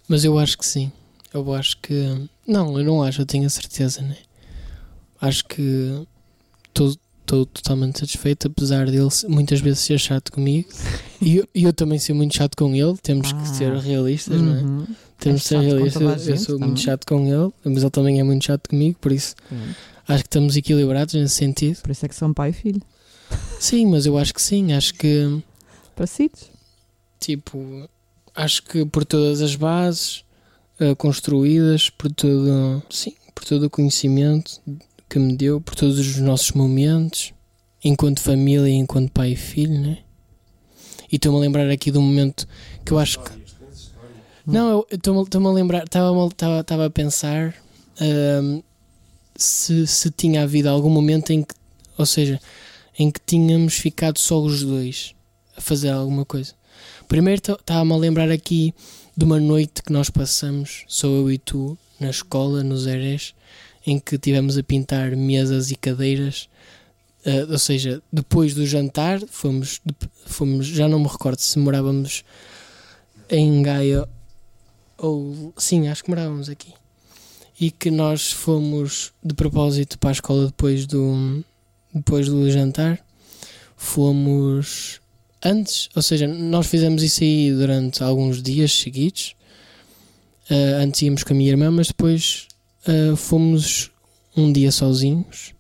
Mas eu acho que sim. Eu acho que. Não, eu não acho, eu tenho a certeza, né? Acho que estou totalmente satisfeito, apesar dele muitas vezes ser chato comigo. E eu, eu também ser muito chato com ele. Temos Ah. que ser realistas, não é? Uhum. Temos É de ser realistas. Eu gente sou também. muito chato com ele, mas ele também é muito chato comigo, por isso Pronto. acho que estamos equilibrados nesse sentido. Por isso é que são pai e filho. Sim, mas eu acho que sim. Acho que, Parecidos. tipo, acho que por todas as bases eh, construídas, por todo, sim, por todo o conhecimento que me deu, por todos os nossos momentos, enquanto família enquanto pai e filho, né? E estou-me a lembrar aqui de um momento que eu acho que. Não, estou-me a lembrar, estava a pensar ahm, se, se tinha havido algum momento em que, ou seja, em que tínhamos ficado só os dois a fazer alguma coisa. Primeiro estava-me a lembrar aqui de uma noite que nós passamos, sou eu e tu, na escola, nos Erés, em que tivemos a pintar mesas e cadeiras. ah, ou seja, depois do jantar, fomos, fomos, já não me recordo se morávamos em Gaia ou. Sim, acho que morávamos aqui. E que nós fomos de propósito para a escola depois do, depois do jantar. Fomos antes, ou seja, nós fizemos isso aí durante alguns dias seguidos. Ah, antes íamos com a minha irmã, mas depois ah, fomos um dia sozinhos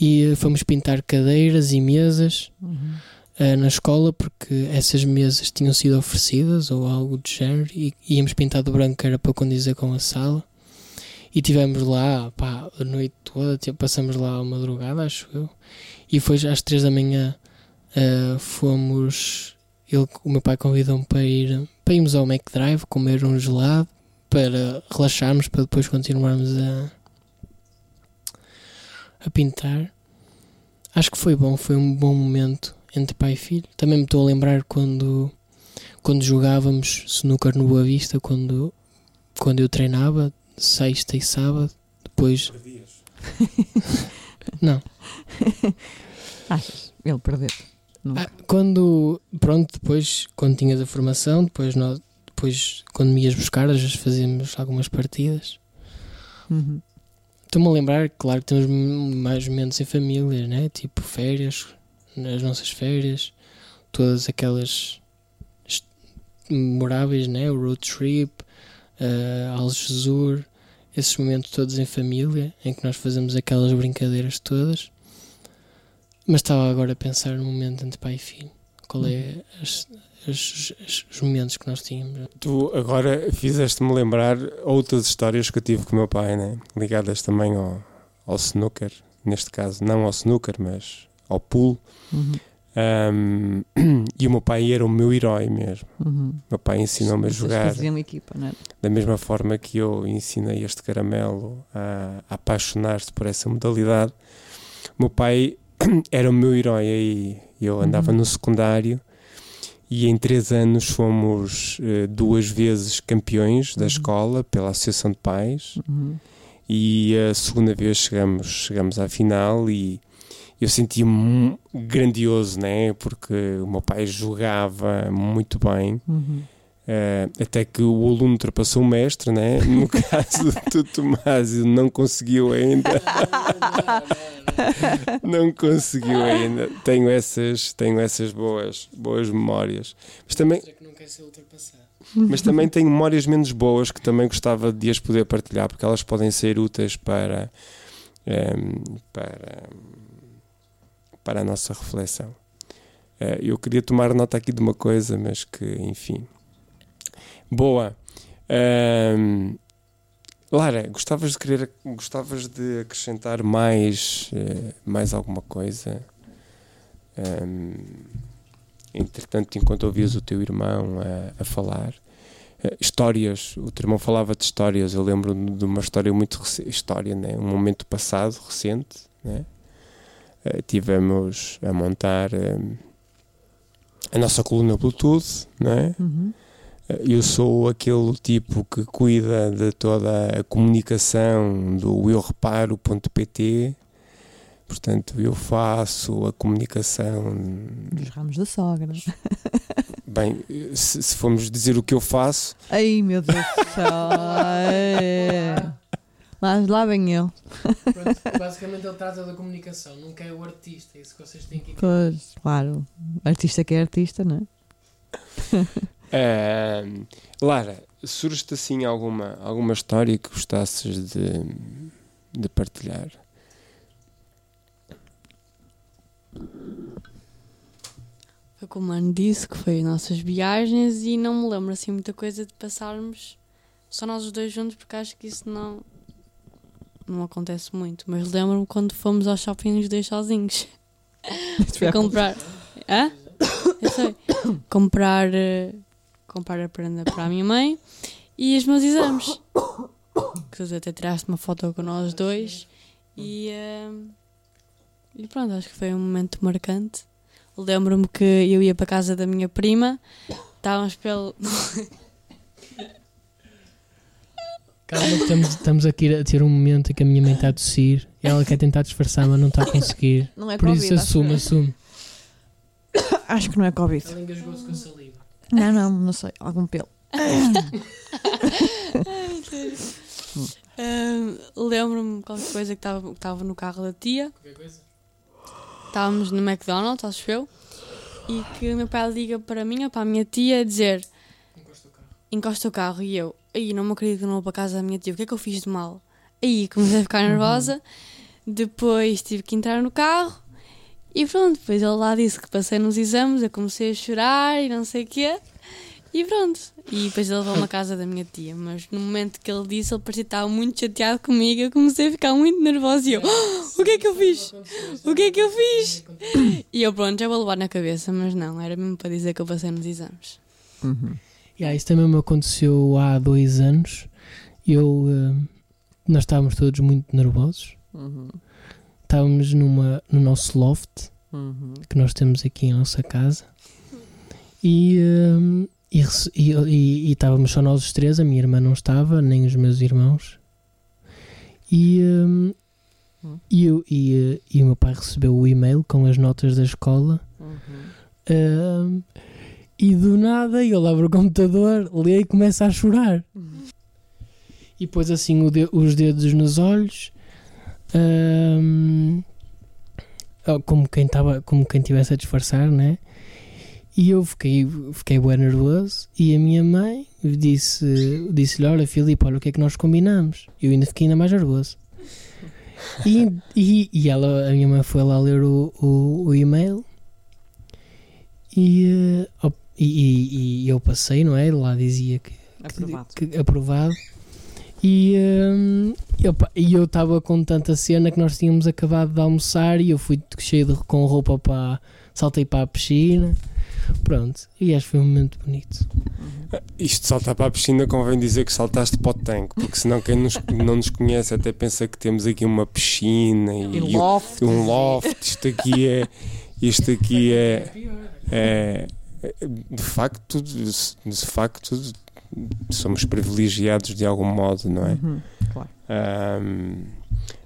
e ah, fomos pintar cadeiras e mesas Uhum. ah, na escola porque essas mesas tinham sido oferecidas ou algo do género e íamos pintar de branco que era para condizer com a sala e tivemos lá pá, a noite toda, tipo, passamos lá a madrugada acho eu e foi às três da manhã ah, fomos ele, o meu pai convidou-me para ir para irmos ao Mac Drive comer um gelado para relaxarmos para depois continuarmos a a pintar acho que foi bom foi um bom momento entre pai e filho também me estou a lembrar quando quando jogávamos snooker no Boa Vista quando quando eu treinava sexta e sábado depois <laughs> não <laughs> Achas? Ele perdeu. Nunca. Ah, quando pronto depois quando tinhas a formação depois nós depois quando me ias buscar às vezes fazíamos algumas partidas Uhum. estou-me a lembrar claro que temos mais momentos em família né tipo férias nas nossas férias todas aquelas memoráveis né o road trip uh, Algesur esses momentos todos em família em que nós fazemos aquelas brincadeiras todas mas estava agora a pensar no momento entre pai e filho qual é as- as- as- os momentos que nós tínhamos Tu agora fizeste-me lembrar outras histórias que eu tive com o meu pai, né? ligadas também ao, ao snooker, neste caso, não ao snooker, mas ao pool. Uhum. Ahm, <clears throat> e o meu pai era o meu herói mesmo. Uhum. O meu pai ensinou-me a jogar faziam equipa, não é? da mesma forma que eu ensinei este caramelo a, a apaixonar-se por essa modalidade. O meu pai <coughs> era o meu herói aí. Eu andava Uhum. no secundário e em três anos fomos eh, duas vezes campeões da Uhum. escola pela Associação de Pais Uhum. e a segunda vez chegamos, chegamos à final e eu sentia-me mu- grandioso, né? Porque o meu pai jogava muito bem. Uhum. Eh, até que o aluno ultrapassou o mestre, né? <laughs> No caso do Tomásio, não conseguiu ainda. <laughs> não conseguiu ainda. Tenho essas, tenho essas boas, boas memórias. Mas também, mas também tenho memórias menos boas que também gostava de as poder partilhar, porque elas podem ser úteis para, ehm, para, para a nossa reflexão. Eh, eu queria tomar nota aqui de uma coisa, mas que, enfim. Boa. Ehm, Lara, gostavas de querer, gostavas de acrescentar mais, eh, mais alguma coisa? Ehm, entretanto, enquanto ouvias o teu irmão a, a falar, eh, histórias, o teu irmão falava de histórias, eu lembro de uma história muito recente, história, né? um momento passado, recente, né? Eh, tivemos a montar a nossa coluna Bluetooth, não é? Uhum. Eu sou aquele tipo que cuida de toda a comunicação do eureparo.pt. portanto, eu faço a comunicação. Dos ramos da sogra. <laughs> Bem, se, se formos dizer o que eu faço, Ai meu Deus do céu. É. Lá, lá vem ele. Pronto, basicamente ele trata da comunicação, nunca é o artista, é isso que vocês têm que Pois, claro. Artista que é artista, não é? Ahm, Lara, surge-te assim alguma, alguma história que gostasses de, de partilhar? Foi como o Mano disse, que foi as nossas viagens e não me lembro assim muita coisa de passarmos só nós os dois juntos, porque acho que isso não, não acontece muito. Mas lembro-me quando fomos ao shopping os dois sozinhos. Fui comprar. Hã? Eu sei. Comprar, eh, comprar a prenda para a minha mãe e os meus exames. Que tu até tiraste uma foto com nós dois e, eh, e pronto, acho que foi um momento marcante. Lembro-me que eu ia para a casa da minha prima, estávamos pelo. <laughs> Calma, estamos, estamos aqui a ter um momento em que a minha mãe está a tossir. Ela quer tentar disfarçar, mas não está a conseguir. Não é Por Covid. isso assume, assume. <coughs> acho que não é Covid. Ela engasgou-se com a saliva. Não, não, não sei. Algum pelo. Ahm, <laughs> Lembro-me qualquer coisa que estava que estava no carro da tia. Qualquer coisa? Estávamos no McDonald's, acho eu. E que o meu pai liga para mim ou para a minha tia a dizer: Encosta o carro. encosta o carro. E eu, aí não me acredito que não vou para casa da minha tia, o que é que eu fiz de mal? Aí comecei a ficar nervosa. Depois tive que entrar no carro. E pronto, depois ele lá disse que passei nos exames, eu comecei a chorar e não sei o quê. E pronto. E depois ele levou-me à casa da minha tia. Mas no momento que ele disse, ele parecia que estava muito chateado comigo. Eu comecei a ficar muito nervosa e eu, "Ah, o que é que eu fiz? O que é que eu fiz? E eu, pronto, já vou levar na cabeça, mas não, era mesmo para dizer que eu passei nos exames. Uhum. Yeah, isso também me aconteceu há dois anos. Eu, eh, nós estávamos todos muito nervosos. Uhum. Estávamos numa, no nosso loft, Uhum. que nós temos aqui em nossa casa. E, eh, e, e, e- e estávamos só nós os três, a minha irmã não estava, nem os meus irmãos. E, eh, Hum. e, eu, e, e o meu pai recebeu o e-mail com as notas da escola. Uhum. Ahm, e do nada eu abro o computador, leio e começo a chorar. E pôs assim o de- os dedos nos olhos, ahm, oh, como quem estava, como quem tivesse a disfarçar, né? E eu fiquei, fiquei bem nervoso. E a minha mãe disse, disse-lhe: Olha, Filipe, olha o que é que nós combinamos. Eu ainda fiquei ainda mais nervoso. E, e, e ela, a minha mãe foi lá ler o, o, o e-mail e, eh, e, e- eu passei, não é? Lá dizia que, Aprovado. que- aprovado. E, hum, e eu estava com tanta cena que nós tínhamos acabado de almoçar e eu fui cheio de, com roupa para. saltei para a piscina. Pronto, e acho que foi um momento bonito. Isto de saltar para a piscina convém dizer que saltaste para o tanque, porque senão quem nos- não nos conhece até pensa que temos aqui uma piscina e, E loft. um loft. Isto aqui é. Isto aqui é. é de facto, de facto, somos privilegiados de algum modo, não é? Uhum. Claro. Ahm,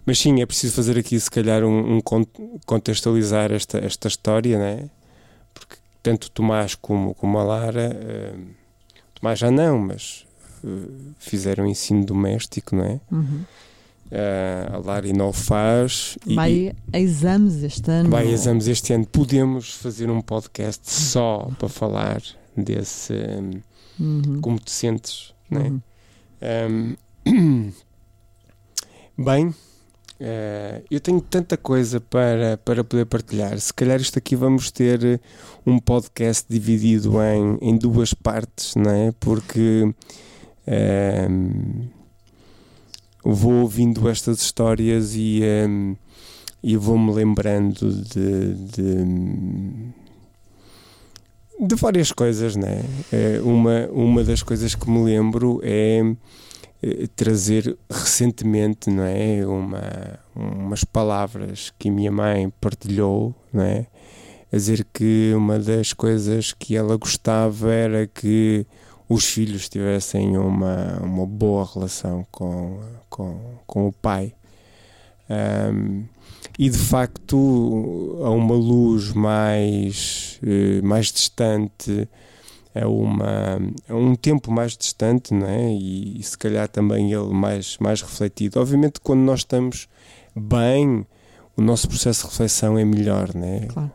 mas sim, é preciso fazer aqui, se calhar, um, um con- contextualizar esta, esta história, né? Porque tanto o Tomás como, como a Lara, ahm, Tomás já não, mas eh, fizeram ensino doméstico, não é? Uhum. Ah, a Lara ainda o faz. e- Vai a exames este ano. Vai, exames este ano. Podemos fazer um podcast só para falar desse. hum, Uhum. como te sentes, não é? Uhum. Um, <clears throat> bem, eh, eu tenho tanta coisa para, para poder partilhar. Se calhar isto aqui vamos ter um podcast dividido em, em duas partes, não é? Porque ehm, vou ouvindo estas histórias e, ehm, e vou-me lembrando de, de, de várias coisas, não é? Uma, uma das coisas que me lembro é eh, trazer recentemente, não é, uma, umas palavras que minha mãe partilhou, não é, a dizer que uma das coisas que ela gostava era que os filhos tivessem uma, uma boa relação com, com, com o pai. Ahm, e de facto, a uma luz mais, eh, mais distante, a, uma, a um tempo mais distante, não é? E, e se calhar também ele mais, mais refletido. Obviamente, quando nós estamos bem, o nosso processo de reflexão é melhor, não é? Claro.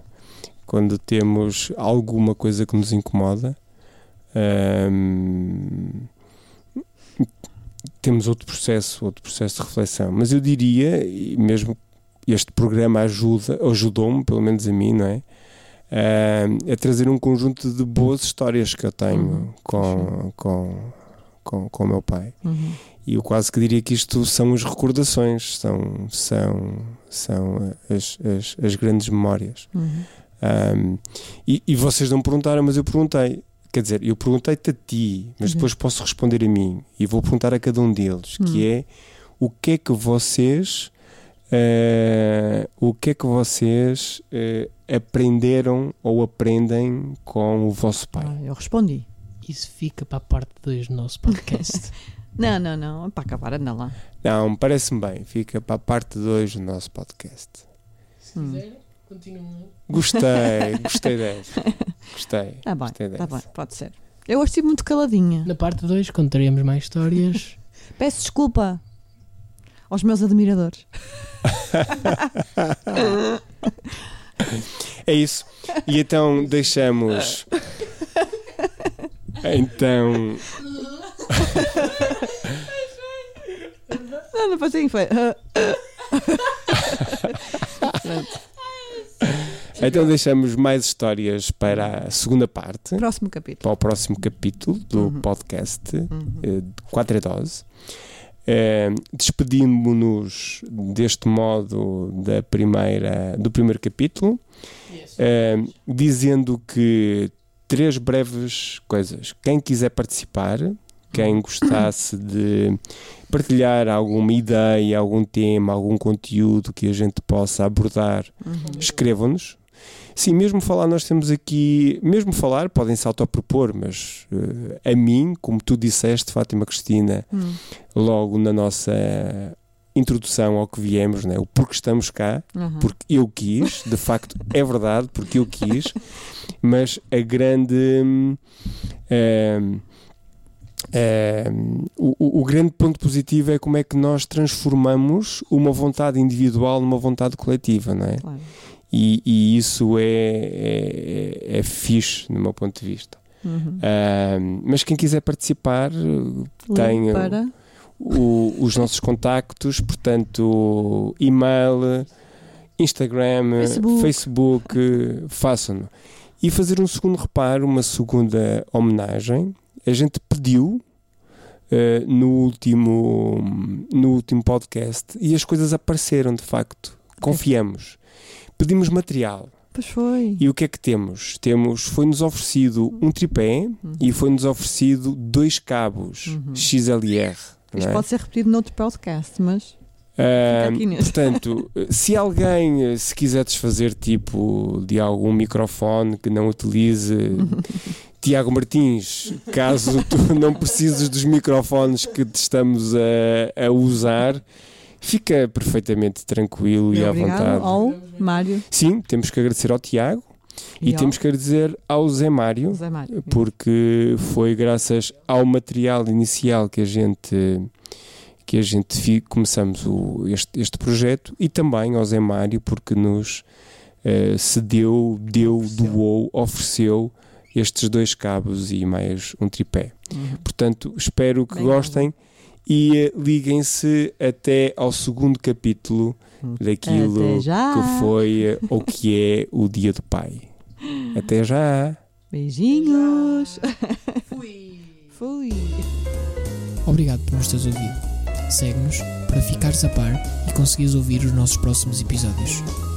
Quando temos alguma coisa que nos incomoda, hum, temos outro processo, outro processo de reflexão. Mas eu diria, mesmo este programa ajuda, ajudou-me, pelo menos a mim, não é? Hum, a trazer um conjunto de boas histórias que eu tenho Uhum. com, com, com, com o meu pai. Uhum. E eu quase que diria que isto são as recordações, são, são, são as, as, as grandes memórias. Uhum. Um, e, e vocês não perguntaram, mas eu perguntei. Quer dizer, eu perguntei-te a ti, mas Uhum. depois posso responder a mim. E vou perguntar a cada um deles, Hum. que é o que é que vocês eh, o que é que vocês eh, aprenderam ou aprendem com o vosso pai? Ah, eu respondi. Isso fica para a parte 2 do nosso podcast. <laughs> Não, não, não. Para acabar, anda lá. Não, parece-me bem. Fica para a parte 2 do nosso podcast. Se Hum. quiserem, continuem. Gostei, <laughs> gostei dessa. Gostei. Tá bem, gostei tá dessa. bem, pode ser. Eu hoje estive muito caladinha. Na parte 2 contaremos mais histórias. <laughs> Peço desculpa aos meus admiradores. É isso. E então deixamos. Então. Não, não foi assim, foi. Então deixamos mais histórias para a segunda parte, Próximo capítulo. para o próximo capítulo do Uhum. podcast Uhum. de 4 a dose. Eh, Despedindo-nos deste modo da primeira, do primeiro capítulo, eh, dizendo que três breves coisas. Quem quiser participar, quem gostasse de partilhar alguma ideia, algum tema, algum conteúdo que a gente possa abordar, Uhum. escrevam-nos. Sim, mesmo falar, nós temos aqui, mesmo falar, podem se autopropor, mas eh, a mim, como tu disseste, Fátima Cristina, Hum. logo na nossa introdução ao que viemos, né? o porquê estamos cá, Uhum. porque eu quis, de facto é verdade, porque eu quis, <laughs> mas a grande. hum, hum, hum, o, o- o grande ponto positivo é como é que nós transformamos uma vontade individual numa vontade coletiva, não é? Claro. E, e isso é, é, é fixe, do meu ponto de vista. Uhum. Hum, mas quem quiser participar, para. o- os nossos contactos, portanto, e-mail, Instagram, Facebook. Facebook, façam-no. E fazer um segundo reparo, uma segunda homenagem. A gente pediu eh, no, último, no último podcast e as coisas apareceram de facto. Confiamos. Pedimos material. Pois foi. E o que é que temos? Temos, foi-nos oferecido um tripé Uhum. e foi-nos oferecido dois cabos Uhum. XLR. Isto é? pode ser repetido noutro podcast, mas neste. portanto, <laughs> se alguém se quiser desfazer tipo de algum microfone que não utilize <laughs> Tiago Martins, caso tu não precises dos microfones que te estamos a, a usar, fica perfeitamente tranquilo e à vontade. ao Mário Sim, temos que agradecer ao Tiago e, ao temos que agradecer ao Zé Mário Zé Mário. porque foi graças ao material inicial que a gente que a gente começamos o- este, este projeto e também ao Zé Mário porque nos eh, cedeu, deu, Ofereceu. doou, ofereceu estes dois cabos e mais um tripé. Uhum. Portanto, espero que Bem gostem e liguem-se até ao segundo capítulo daquilo já. que foi ou que é o Dia do Pai. Até já! Beijinhos. Fui. Fui. Obrigado por nos teres ouvido. Segue-nos para ficares a par e conseguires ouvir os nossos próximos episódios.